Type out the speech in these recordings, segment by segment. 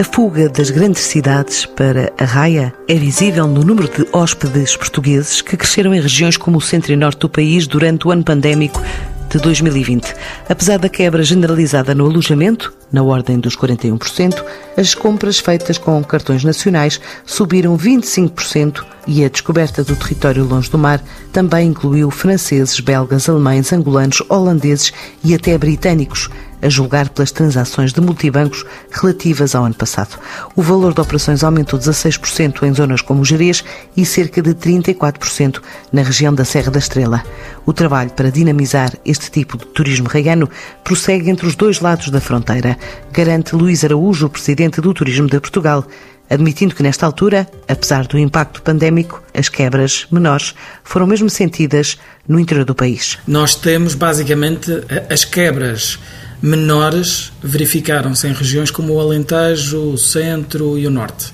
A fuga das grandes cidades para a raia é visível no número de hóspedes portugueses que cresceram em regiões como o centro e norte do país durante o ano pandémico de 2020. Apesar da quebra generalizada no alojamento, na ordem dos 41%, as compras feitas com cartões nacionais subiram 25% e a descoberta do território longe do mar também incluiu franceses, belgas, alemães, angolanos, holandeses e até britânicos, a julgar pelas transações de multibancos relativas ao ano passado. O valor de operações aumentou 16% em zonas como Jerez e cerca de 34% na região da Serra da Estrela. O trabalho para dinamizar este tipo de turismo reiano prossegue entre os dois lados da fronteira, garante Luís Araújo, presidente do Turismo de Portugal, admitindo que nesta altura, apesar do impacto pandémico, as quebras menores foram mesmo sentidas no interior do país. Nós temos basicamente as quebras menores verificaram-se em regiões como o Alentejo, o Centro e o Norte.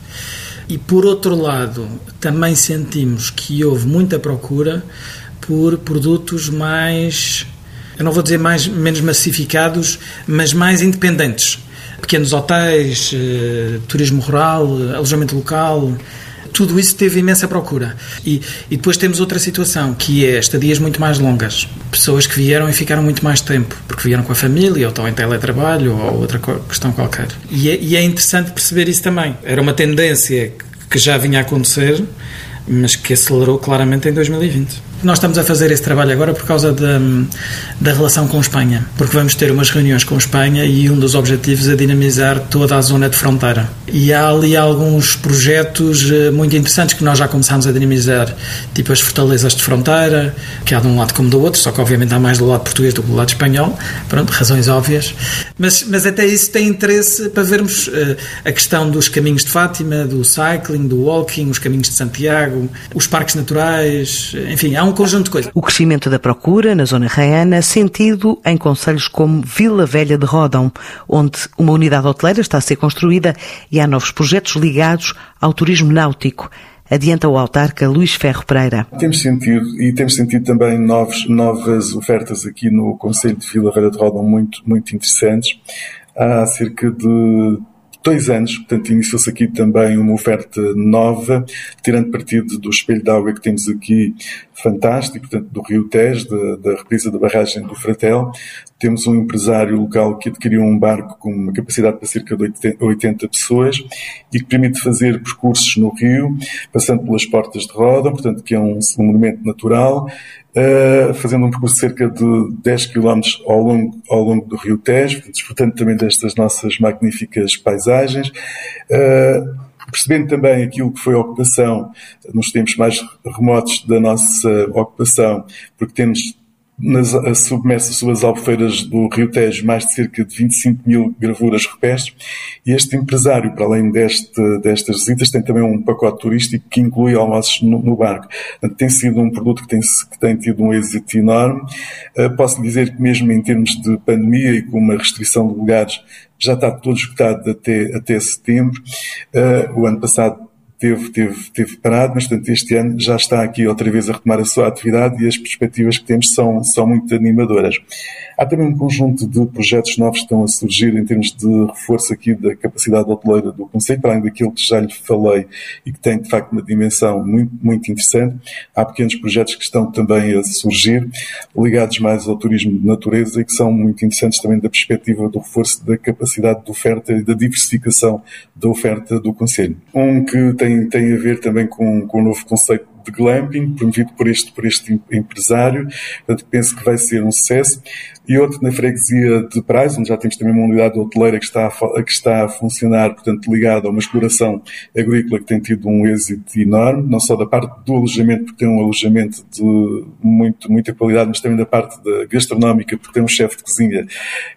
E por outro lado, também sentimos que houve muita procura por produtos mais, eu não vou dizer mais menos massificados, mas mais independentes. Pequenos hotéis, eh, turismo rural, alojamento local, tudo isso teve imensa procura. E, e depois temos outra situação, que é estadias muito mais longas. Pessoas que vieram e ficaram muito mais tempo, porque vieram com a família, ou estão em teletrabalho, ou outra questão qualquer. E é, e é interessante perceber isso também. Era uma tendência que já vinha a acontecer, mas que acelerou claramente em 2020. Nós estamos a fazer esse trabalho agora por causa da, da relação com Espanha, porque vamos ter umas reuniões com Espanha e um dos objetivos é dinamizar toda a zona de fronteira. E há ali alguns projetos eh, muito interessantes que nós já começámos a dinamizar, tipo as fortalezas de fronteira, que há de um lado como do outro, só que obviamente há mais do lado português do que do lado espanhol, pronto, razões óbvias. Mas, mas até isso tem interesse para vermos uh, a questão dos caminhos de Fátima, do cycling, do walking, os caminhos de Santiago, os parques naturais, enfim, há um conjunto de coisas. O crescimento da procura na zona raiana sentido em conselhos como Vila Velha de Rodão, onde uma unidade hoteleira está a ser construída e há novos projetos ligados ao turismo náutico adianta o autarca Luís Ferro Pereira. Temos sentido e temos sentido também novos, novas ofertas aqui no Conselho de Vila Velha de Rodão muito, muito interessantes. Há cerca de dois anos, portanto, iniciou-se aqui também uma oferta nova, tirando partido do espelho de água que temos aqui, fantástico, portanto, do Rio Tejo, da, da represa da barragem do Fratel. Temos um empresário local que adquiriu um barco com uma capacidade para cerca de 80 pessoas e que permite fazer percursos no rio, passando pelas portas de roda, portanto, que é um, um monumento natural, Uh, fazendo um percurso de cerca de 10 km ao longo, ao longo do Rio Tejo, desfrutando também destas nossas magníficas paisagens. Uh, percebendo também aquilo que foi a ocupação nos tempos mais remotos da nossa ocupação, porque temos nas, a submersa sob as albufeiras do Rio Tejo mais de cerca de 25 mil gravuras rupestres e este empresário, para além deste, destas visitas, tem também um pacote turístico que inclui almoços no, no barco. Portanto, tem sido um produto que tem, que tem tido um êxito enorme. Uh, posso dizer que mesmo em termos de pandemia e com uma restrição de lugares, já está todo esgotado até, até setembro. Uh, o ano passado teve, teve, teve parado, mas portanto este ano já está aqui outra vez a retomar a sua atividade e as perspectivas que temos são, são muito animadoras. Há também um conjunto de projetos novos que estão a surgir em termos de reforço aqui da capacidade hoteleira do Conselho, para além daquilo que já lhe falei e que tem de facto uma dimensão muito, muito interessante. Há pequenos projetos que estão também a surgir, ligados mais ao turismo de natureza e que são muito interessantes também da perspectiva do reforço da capacidade de oferta e da diversificação da oferta do Conselho. Um que tem, tem a ver também com, com o novo conceito de glamping, promovido por este, por este empresário. Portanto, penso que vai ser um sucesso. E outro na freguesia de Prais, onde já temos também uma unidade hoteleira que está a, que está a funcionar, portanto, ligada a uma exploração agrícola que tem tido um êxito enorme, não só da parte do alojamento, porque tem um alojamento de muito, muita qualidade, mas também da parte da gastronómica, porque tem um chefe de cozinha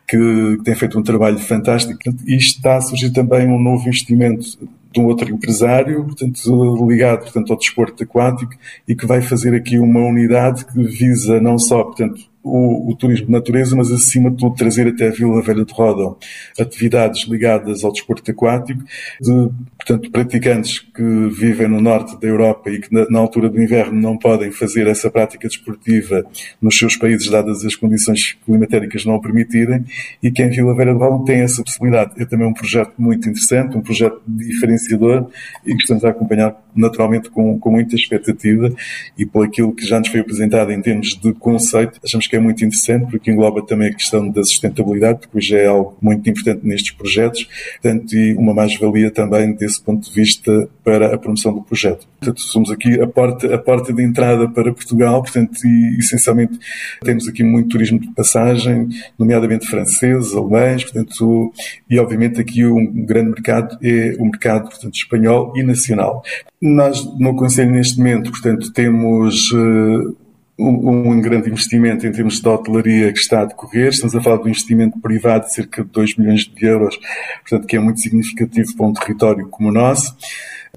que, que tem feito um trabalho fantástico. E está a surgir também um novo investimento de um outro empresário, portanto, ligado portanto, ao desporto aquático e que vai fazer aqui uma unidade que visa não só portanto, o, o, turismo de natureza, mas acima de tudo trazer até a Vila Velha de Roda atividades ligadas ao desporto aquático, de, portanto, praticantes que vivem no norte da Europa e que na, na altura do inverno não podem fazer essa prática desportiva nos seus países, dadas as condições climatéricas não o permitirem, e que em Vila Velha de Roda tem essa possibilidade. É também um projeto muito interessante, um projeto diferenciador e que estamos a acompanhar naturalmente com, com muita expectativa e por aquilo que já nos foi apresentado em termos de conceito, achamos que é muito interessante porque engloba também a questão da sustentabilidade, porque hoje é algo muito importante nestes projetos, portanto, e uma mais-valia também desse ponto de vista para a promoção do projeto. Portanto, somos aqui a porta, a porta de entrada para Portugal, portanto, e essencialmente temos aqui muito turismo de passagem, nomeadamente franceses, alemães, portanto, e obviamente aqui um grande mercado é o mercado, portanto, espanhol e nacional. Nós, no Conselho, neste momento, portanto, temos uh, um, um, grande investimento em termos de hotelaria que está a decorrer. Estamos a falar de um investimento privado de cerca de 2 milhões de euros, portanto, que é muito significativo para um território como o nosso.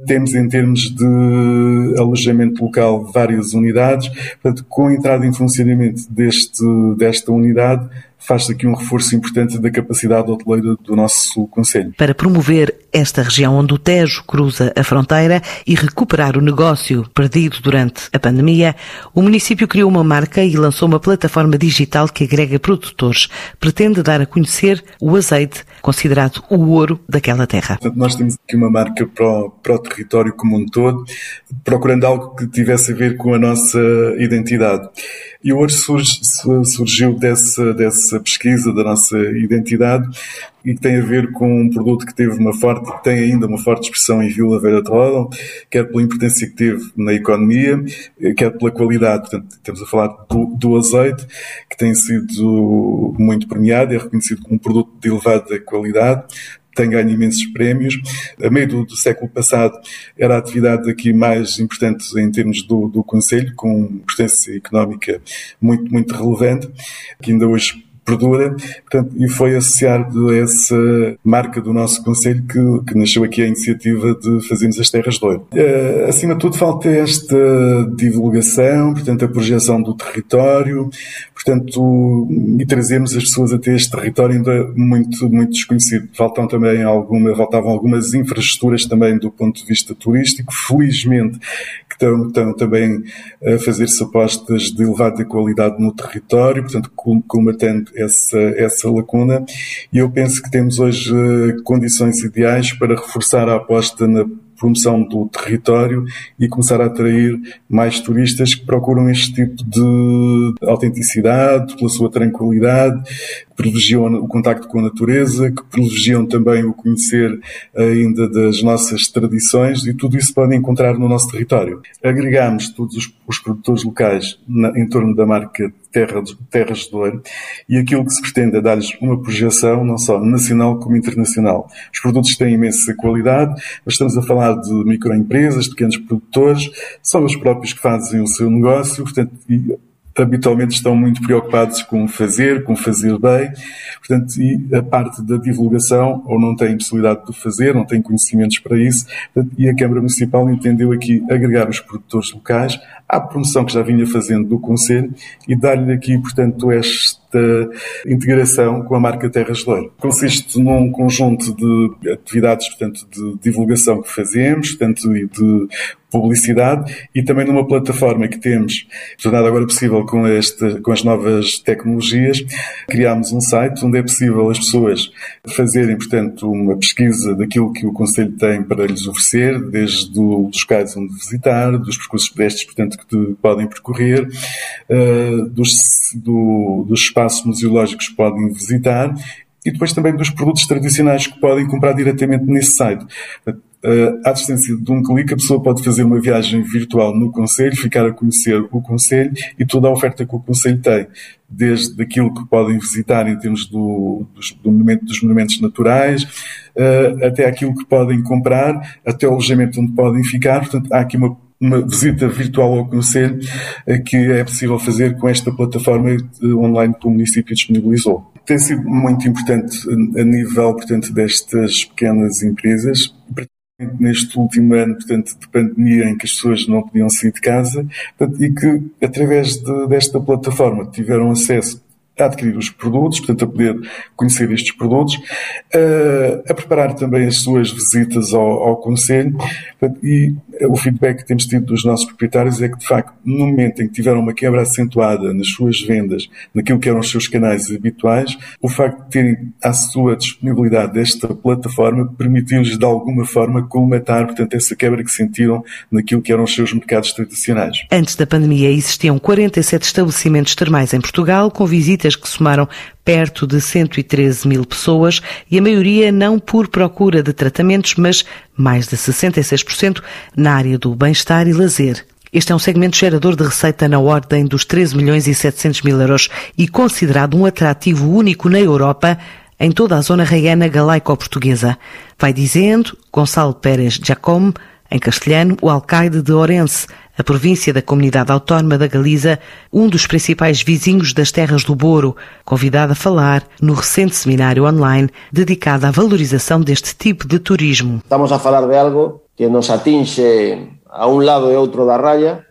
Temos, em termos de alojamento local, várias unidades. Portanto, com a entrada em funcionamento deste, desta unidade, faz aqui um reforço importante da capacidade hoteleira do nosso Conselho. Para promover esta região onde o Tejo cruza a fronteira e recuperar o negócio perdido durante a pandemia, o município criou uma marca e lançou uma plataforma digital que agrega produtores. Pretende dar a conhecer o azeite, considerado o ouro daquela terra. Portanto, nós temos aqui uma marca para o, para o território como um todo, procurando algo que tivesse a ver com a nossa identidade. E ouro surge, surgiu dessa, dessa pesquisa da nossa identidade e tem a ver com um produto que teve uma forte, tem ainda uma forte expressão em Vila Velha de Roda, quer pela importância que teve na economia, quer pela qualidade. Portanto, estamos a falar do, do azeite, que tem sido muito premiado, é reconhecido como um produto de elevada qualidade, tem ganho imensos prémios. A meio do, do, século passado era a atividade aqui mais importante em termos do, do Conselho, com importância económica muito, muito relevante, que ainda hoje perdura, portanto, e foi associado a essa marca do nosso Conselho que, que nasceu aqui a iniciativa de fazermos as Terras de Ouro. Uh, acima de tudo, falta esta divulgação, portanto, a projeção do território, portanto, e trazemos as pessoas até este território ainda muito, muito desconhecido. Faltam também alguma, faltavam algumas infraestruturas também do ponto de vista turístico. Felizmente, que estão, estão também a fazer-se apostas de elevada qualidade no território, portanto, combatendo essa, essa lacuna. E eu penso que temos hoje eh, condições ideais para reforçar a aposta na promoção do território e começar a atrair mais turistas que procuram este tipo de autenticidade, pela sua tranquilidade, que privilegiam o contacto com a natureza, que privilegiam também o conhecer ainda das nossas tradições e tudo isso podem encontrar no nosso território. Agregamos todos os, produtores locais na, em torno da marca terra, terras de Douro e aquilo que se pretende é dar-lhes uma projeção não só nacional como internacional. Os produtos têm imensa qualidade, mas estamos a falar de microempresas, de pequenos produtores, são os próprios que fazem o seu negócio, portanto, habitualmente estão muito preocupados com fazer, com fazer bem, portanto, e a parte da divulgação, ou não têm possibilidade de fazer, não têm conhecimentos para isso, portanto, e a Câmara Municipal entendeu aqui agregar os produtores locais à promoção que já vinha fazendo do Conselho e dar-lhe aqui, portanto, esta integração com a marca Terras de Louro. Consiste num conjunto de atividades, portanto, de divulgação que fazemos, portanto, e de publicidade e também numa plataforma que temos, tornado agora possível com, esta, com as novas tecnologias, criámos um site onde é possível as pessoas fazerem, portanto, uma pesquisa daquilo que o Conselho tem para lhes oferecer, desde os locais onde visitar, dos percursos pedestres, portanto, que podem percorrer, uh, dos, do, dos espaços museológicos que podem visitar e depois também dos produtos tradicionais que podem comprar diretamente nesse site. Uh, à distância de um clique, a pessoa pode fazer uma viagem virtual no Conselho, ficar a conhecer o Conselho e toda a oferta que o Conselho tem, desde aquilo que podem visitar em termos do, dos, do monumento, dos monumentos naturais, uh, até aquilo que podem comprar, até o alojamento onde podem ficar. Portanto, há aqui uma uma visita virtual ao Conselho eh, que é possível fazer com esta plataforma online que o município disponibilizou. Tem sido muito importante a nível, portanto, destas pequenas empresas, neste último ano, portanto, de pandemia em que as pessoas não podiam sair de casa portanto, e que, através de, desta plataforma, tiveram acesso a adquirir os produtos, portanto, a poder conhecer estes produtos, a, a preparar também as suas visitas ao, ao Conselho e o feedback que temos tido dos nossos proprietários é que, de facto, no momento em que tiveram uma quebra acentuada nas suas vendas, naquilo que eram os seus canais habituais, o facto de terem à sua disponibilidade esta plataforma permitiu-lhes, de alguma forma, colmatar, portanto, essa quebra que sentiram naquilo que eram os seus mercados tradicionais. Antes da pandemia, existiam 47 estabelecimentos termais em Portugal, com visitas que somaram perto de 113 mil pessoas e a maioria não por procura de tratamentos, mas mais de 66% na área do bem-estar e lazer. Este é um segmento gerador de receita na ordem dos 13 milhões e 700 mil euros e considerado um atrativo único na Europa em toda a zona raiana galaico-portuguesa. Vai dizendo Gonçalo Pérez Jacome, em castelhano, o alcaide de Orense, a província da Comunidade Autónoma da Galiza, um dos principais vizinhos das terras do Boro, convidado a falar no recente seminário online dedicado à valorização deste tipo de turismo. Estamos a falar de algo que nos atinge a un lado e outro da raya,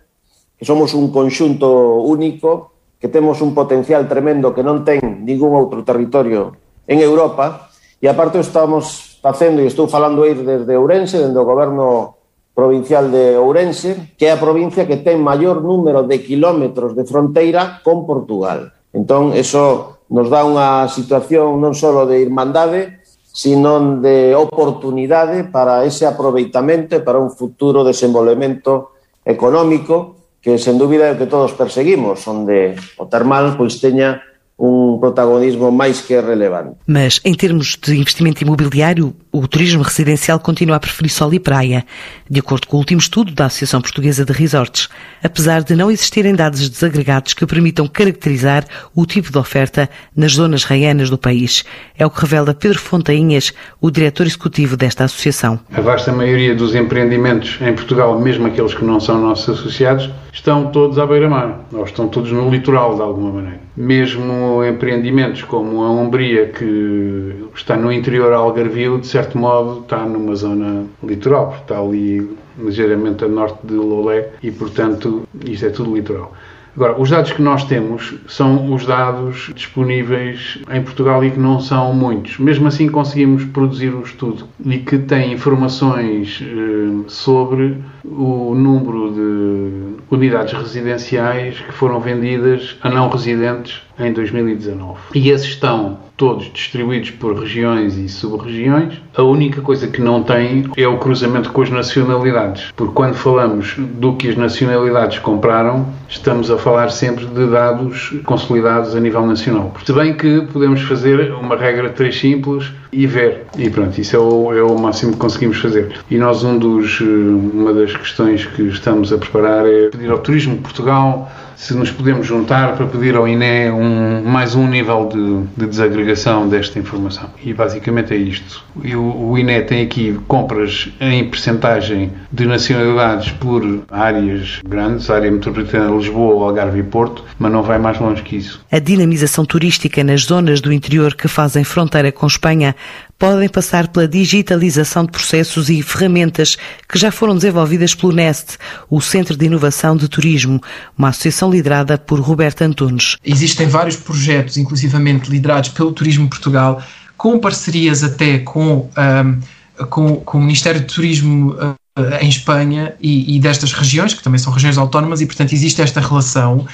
que somos un conxunto único, que temos un potencial tremendo que non ten ningún outro territorio en Europa, e aparte estamos facendo, e estou falando aí desde Ourense, desde o goberno provincial de Ourense, que é a provincia que ten maior número de kilómetros de fronteira con Portugal. Entón, eso nos dá unha situación non só de irmandade, sino de oportunidade para ese aproveitamento e para un futuro desenvolvemento económico que, sen dúbida, é o que todos perseguimos, onde o termal pois teña un protagonismo máis que relevante. Mas, en termos de investimento imobiliario, o turismo residencial continua a preferir sol e praia, de acordo com o último estudo da Associação Portuguesa de Resorts, apesar de não existirem dados desagregados que permitam caracterizar o tipo de oferta nas zonas raianas do país. É o que revela Pedro Fontainhas, o diretor executivo desta associação. A vasta maioria dos empreendimentos em Portugal, mesmo aqueles que não são nossos associados, estão todos à beira-mar, ou estão todos no litoral, de alguma maneira. Mesmo empreendimentos como a Umbria, que está no interior algarvio, de certo modo está numa zona litoral, está ali ligeiramente a norte de Lolé e, portanto, isto é tudo litoral. Agora, os dados que nós temos são os dados disponíveis em Portugal e que não são muitos. Mesmo assim, conseguimos produzir um estudo e que tem informações eh, sobre o número de unidades residenciais que foram vendidas a não residentes em 2019. E esses estão todos distribuídos por regiões e sub-regiões. A única coisa que não tem é o cruzamento com as nacionalidades, porque quando falamos do que as nacionalidades compraram, estamos a falar sempre de dados consolidados a nível nacional. Se bem que podemos fazer uma regra três simples e ver. E pronto, isso é o, é o máximo que conseguimos fazer. E nós, um dos, uma das questões que estamos a preparar é pedir ao Turismo Portugal se nos podemos juntar para pedir ao INE um, mais um nível de, de, desagregação desta informação. E basicamente é isto. E o, o INE tem aqui compras em percentagem de nacionalidades por áreas grandes, área metropolitana de Lisboa, Algarve e Porto, mas não vai mais longe que isso. A dinamização turística nas zonas do interior que fazem fronteira com Espanha podem passar pela digitalização de processos e ferramentas que já foram desenvolvidas pelo NEST, o Centro de Inovação de Turismo, uma associação liderada por Roberto Antunes. Existem vários projetos, inclusivamente liderados pelo Turismo Portugal, com parcerias até com, um, com, com, o Ministério de Turismo uh, em Espanha e, e destas regiões, que também são regiões autónomas, e portanto existe esta relação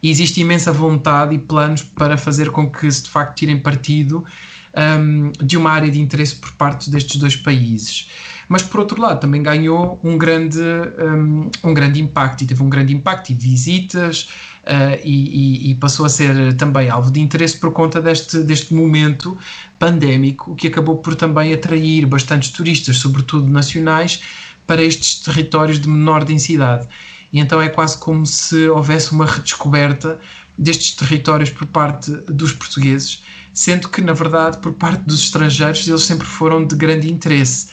e existe imensa vontade e planos para fazer com que se de facto tirem partido um, de uma área de interesse por parte destes dois países. Mas, por outro lado, também ganhou um grande, um, um grande impacto e teve um grande impacto e visitas uh, e, e, passou a ser também alvo de interesse por conta deste, deste momento pandémico que acabou por também atrair bastantes turistas, sobretudo nacionais, para estes territórios de menor densidade. E então é quase como se houvesse uma redescoberta destes territórios por parte dos portugueses, sendo que, na verdade, por parte dos estrangeiros, eles sempre foram de grande interesse.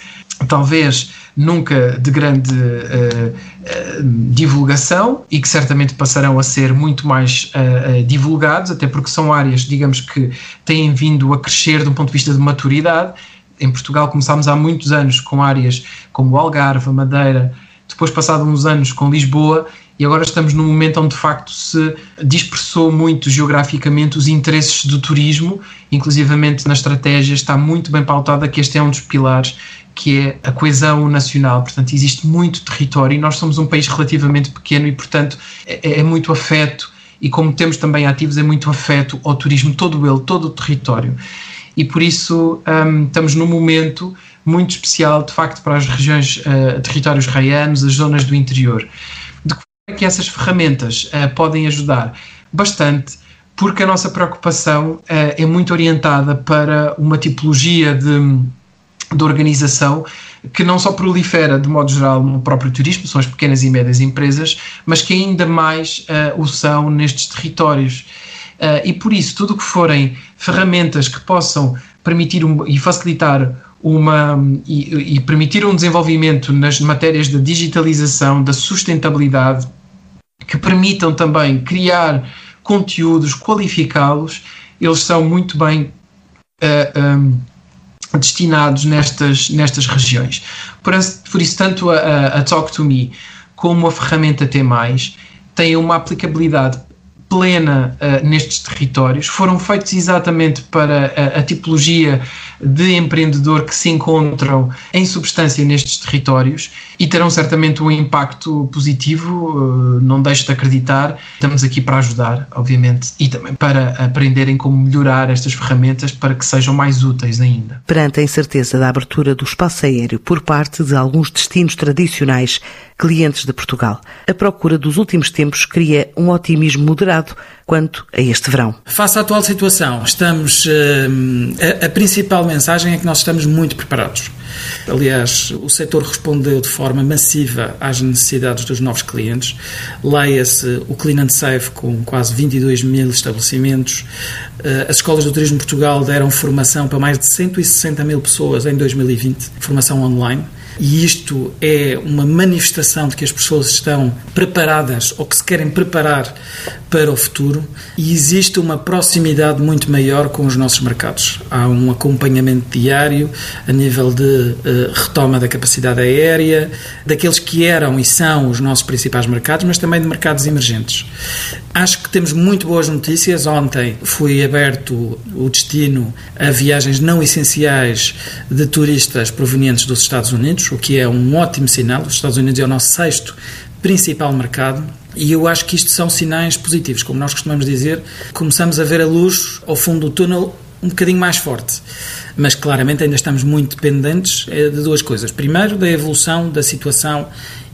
Talvez nunca de grande uh, uh, divulgação e que certamente passarão a ser muito mais uh, divulgados, até porque são áreas, digamos que, têm vindo a crescer um ponto de vista de maturidade em Portugal começámos há muitos anos com áreas como Algarve, Madeira, depois passado uns anos com Lisboa e agora estamos num momento onde de facto se dispersou muito geograficamente os interesses do turismo, inclusivamente na estratégia está muito bem pautada que este é um dos pilares que é a coesão nacional, portanto existe muito território e nós somos um país relativamente pequeno e portanto é, é muito afeto. E como temos também ativos é muito afeto ao turismo todo ele, todo o território. E por isso um, estamos num momento muito especial de facto para as regiões, uh, territórios raianos, as zonas do interior. é que essas ferramentas uh, podem ajudar? Bastante, porque a nossa preocupação uh, é muito orientada para uma tipologia de, de organização que não só prolifera de modo geral no próprio turismo, são as pequenas e médias empresas, mas que ainda mais uh, o são nestes territórios. E por isso, tudo o que forem ferramentas que possam permitir um, e facilitar uma, e, e, permitir um desenvolvimento nas matérias da digitalização, da sustentabilidade, que permitam também criar conteúdos, qualificá-los, eles são muito bem uh, eh, um, ehm, destinados nestas, nestas regiões. Por, por isso, tanto a, a Talk to Me como a ferramenta T, têm uma aplicabilidade plena uh, nestes territórios, foram feitos exatamente para a, a, tipologia de empreendedor que se encontram em substância nestes territórios e terão certamente um impacto positivo, uh, não deixo de acreditar. Estamos aqui para ajudar, obviamente, e também para aprenderem como melhorar estas ferramentas para que sejam mais úteis ainda. Perante a incerteza da abertura do espaço aéreo por parte de alguns destinos tradicionais clientes de Portugal, a procura dos últimos tempos cria um otimismo moderado quanto a este verão. Face à atual situação, estamos. Uh, a, a, principal mensagem é que nós estamos muito preparados. Aliás, o setor respondeu de forma massiva às necessidades dos novos clientes. Leia-se o Clean and Safe com quase 22 mil estabelecimentos. Uh, as escolas do Turismo Portugal deram formação para mais de 160 mil pessoas em 2020, formação online e isto é uma manifestação de que as pessoas estão preparadas ou que se querem preparar para o futuro e existe uma proximidade muito maior com os nossos mercados. Há um acompanhamento diário a nível de uh, retoma da capacidade aérea, daqueles que eram e são os nossos principais mercados, mas também de mercados emergentes. Acho que temos muito boas notícias. Ontem foi aberto o destino a viagens não essenciais de turistas provenientes dos Estados Unidos, o que é um ótimo sinal. Os Estados Unidos é o nosso sexto principal mercado e eu acho que isto são sinais positivos. Como nós costumamos dizer, começamos a ver a luz ao fundo do túnel um bocadinho mais forte. Mas claramente ainda estamos muito dependentes eh, de duas coisas. Primeiro, da evolução da situação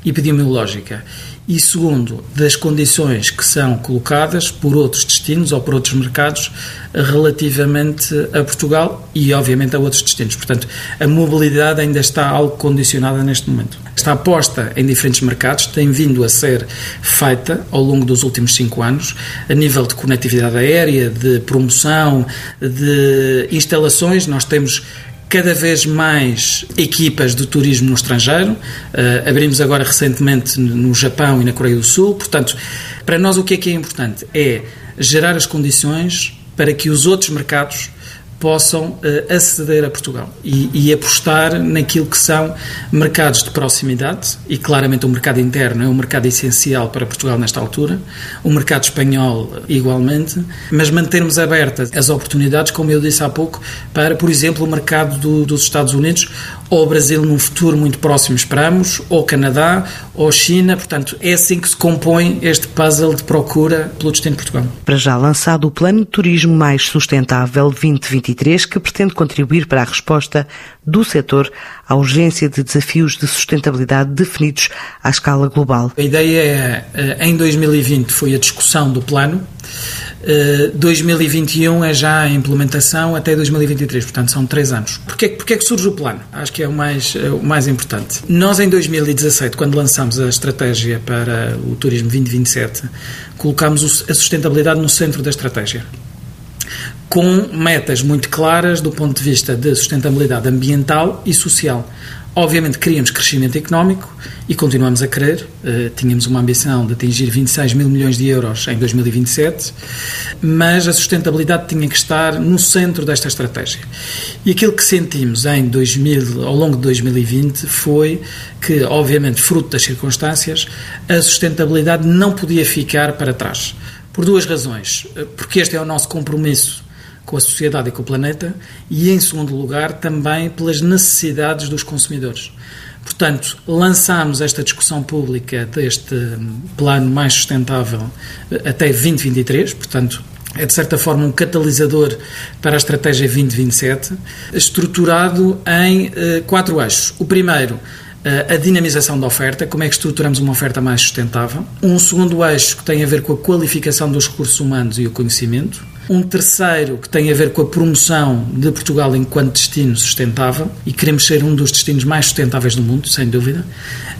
epidemiológica e segundo, das condições que são colocadas por outros destinos ou por outros mercados relativamente a Portugal e, obviamente, a outros destinos. Portanto, a mobilidade ainda está algo condicionada neste momento. Esta aposta em diferentes mercados tem vindo a ser feita ao longo dos últimos cinco anos, a nível de conectividade aérea, de promoção, de instalações. Nós temos cada vez mais equipas de turismo no estrangeiro. Uh, abrimos agora recentemente no Japão e na Coreia do Sul. Portanto, para nós o que é que é importante? É gerar as condições para que os outros mercados possam uh, aceder a Portugal e, e, apostar naquilo que são mercados de proximidade. E claramente o mercado interno é um mercado essencial para Portugal nesta altura, o mercado espanhol igualmente, mas mantermos abertas as oportunidades, como eu disse há pouco, para, por exemplo, o mercado do, dos Estados Unidos ou o Brasil num futuro muito próximo, esperamos, ou Canadá, ou China, portanto é assim que se compõe este puzzle de procura pelo destino de Portugal. Para já lançado o Plano de Turismo Mais Sustentável 2020 2023, que pretende contribuir para a resposta do setor à urgência de desafios de sustentabilidade definidos à escala global. A ideia é, eh, em 2020 foi a discussão do plano, 2021 eh, é já a implementação até 2023, portanto são três anos. Porquê, porquê é que surge o plano? Acho que é o mais, é o mais importante. Nós em 2017, quando lançámos a estratégia para o Turismo 2027, colocámos a sustentabilidade no centro da estratégia com metas muito claras do ponto de vista de sustentabilidade ambiental e social. Obviamente queríamos crescimento económico e continuamos a querer. Uh, tínhamos uma ambição de atingir 26 mil milhões de euros em 2027, mas a sustentabilidade tinha que estar no centro desta estratégia. E aquilo que sentimos em 2000, ao longo de 2020 foi que, obviamente, fruto das circunstâncias, a sustentabilidade não podia ficar para trás. Por duas razões. Eh, porque este é o nosso compromisso com a sociedade e com o planeta, e, em segundo lugar, também pelas necessidades dos consumidores. Portanto, lançámos esta discussão pública deste plano mais sustentável eh, até 2023, portanto, é de certa forma um catalisador para a estratégia 2027, estruturado em eh, quatro eixos. O primeiro, eh, a dinamização da oferta, como é que estruturamos uma oferta mais sustentável. Um segundo eixo que tem a ver com a qualificação dos recursos humanos e o conhecimento. Um terceiro que tem a ver com a promoção de Portugal enquanto destino sustentável e queremos ser um dos destinos mais sustentáveis do mundo, sem dúvida.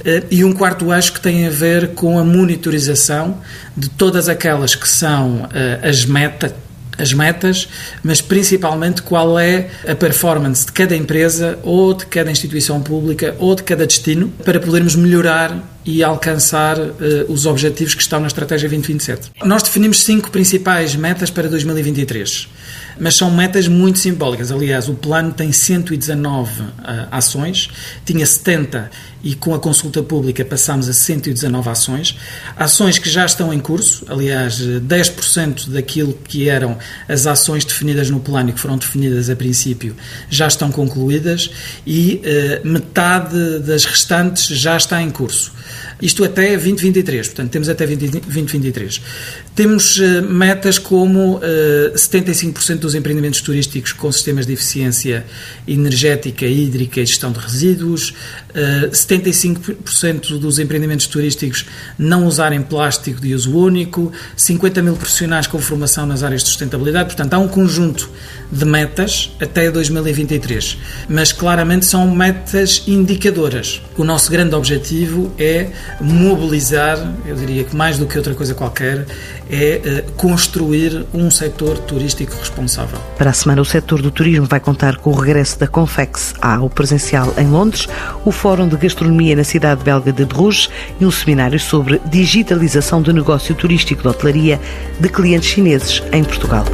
Eh, e um quarto eixo que tem a ver com a monitorização de todas aquelas que são eh, as metas as metas, mas principalmente qual é a performance de cada empresa ou de cada instituição pública ou de cada destino para podermos melhorar e alcançar uh, os objetivos que estão na Estratégia 2027. Nós definimos cinco principais metas para 2023 mas são metas muito simbólicas. Aliás, o plano tem 119 uh, ações, tinha 70 e com a consulta pública passámos a 119 ações. Ações que já estão em curso, aliás, 10% daquilo que eram as ações definidas no plano e que foram definidas a princípio já estão concluídas e uh, metade das restantes já está em curso. Isto até 2023, portanto, temos até 2023. Temos uh, metas como uh, eh, 75% dos empreendimentos turísticos com sistemas de eficiência energética, hídrica e gestão de resíduos, uh, eh, 75% dos empreendimentos turísticos não usarem plástico de uso único, 50 mil profissionais com formação nas áreas de sustentabilidade. Portanto, há um conjunto de metas até 2023, mas claramente são metas indicadoras. O nosso grande objetivo é mobilizar, eu diria que mais do que outra coisa qualquer, é uh, construir um setor turístico responsável. Para a semana, o setor do turismo vai contar com o regresso da Confex ao presencial em Londres, o Fórum de Gastronomia na cidade belga de Bruges e um seminário sobre digitalização do negócio turístico de hotelaria de clientes chineses em Portugal.